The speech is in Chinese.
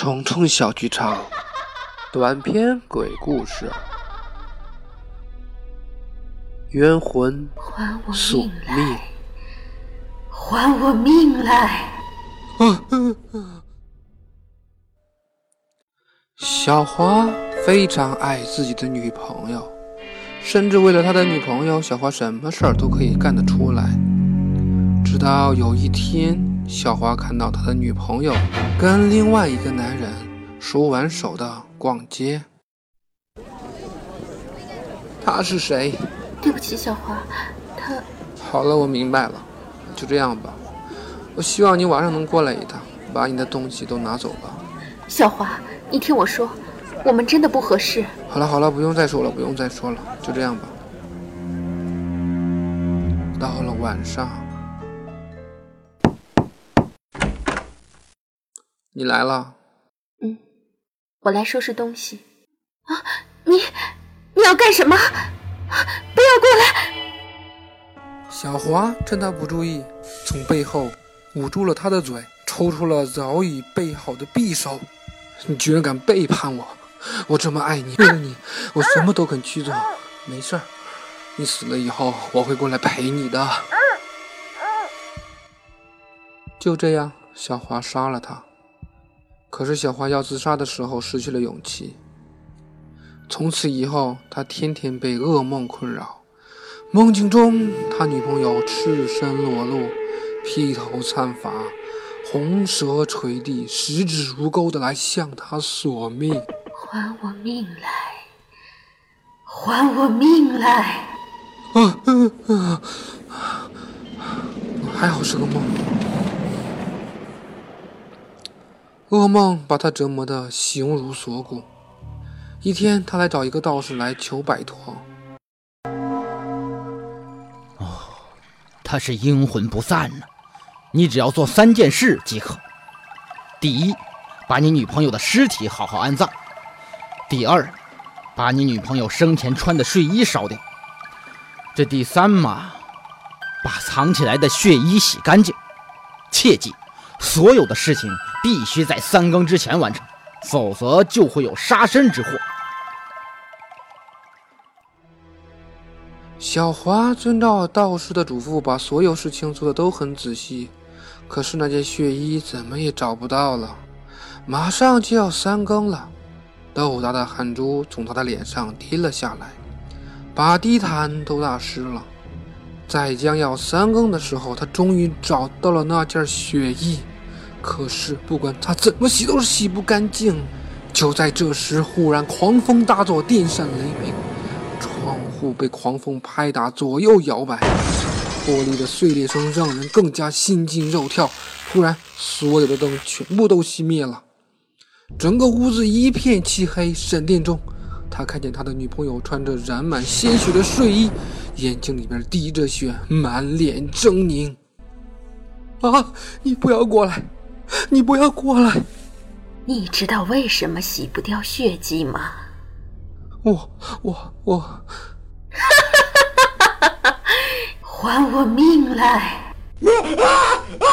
虫虫小剧场短篇鬼故事，冤魂宿命！还我命来！小花非常爱自己的女朋友，甚至为了他的女朋友，小花什么事儿都可以干得出来。直到有一天，小花看到他的女朋友跟另外一个男人手挽手的逛街。他是谁？对不起，小花，他好了，我明白了，就这样吧。我希望你晚上能过来一趟，把你的东西都拿走吧。小花，你听我说，我们真的不合适。好了好了，不用再说了，不用再说了，就这样吧。到了晚上，你来了，嗯我来收拾东西。啊，你你要干什么？不要过来！小华趁他不注意，从背后捂住了他的嘴，抽出了早已备好的匕首。你居然敢背叛我！我这么爱你，为了你，我什么都肯去做。没事儿，你死了以后，我会过来陪你的。就这样，小华杀了他。可是小花要自杀的时候失去了勇气。从此以后，他天天被噩梦困扰。梦境中，他女朋友赤身裸露，披头散发，红舌垂地，十指如钩的来向他索命。还我命来！还我命来！啊啊啊！还好是个梦。噩梦把他折磨得形如锁骨。一天，他来找一个道士来求摆脱。哦他是阴魂不散呢。你只要做三件事即可：第一，把你女朋友的尸体好好安葬；第二，把你女朋友生前穿的睡衣烧掉；这第三嘛，把藏起来的血衣洗干净。切记，所有的事情必须在三更之前完成，否则就会有杀身之祸。小华遵照道士的嘱咐，把所有事情做的都很仔细。可是那件血衣怎么也找不到了。马上就要三更了，豆大的汗珠从他的脸上滴了下来，把地毯都打湿了。在将要三更的时候，他终于找到了那件血衣。可是不管他怎么洗，都是洗不干净。就在这时，忽然狂风大作，电闪雷鸣。窗户被狂风拍打，左右摇摆，玻璃的碎裂声让人更加心惊肉跳。突然，所有的灯全部都熄灭了，整个屋子一片漆黑。闪电中，他看见他的女朋友穿着染满鲜血的睡衣，眼睛里边滴着血，满脸狰狞。啊！你不要过来！你不要过来！你知道为什么洗不掉血迹吗？我我我！还我命来！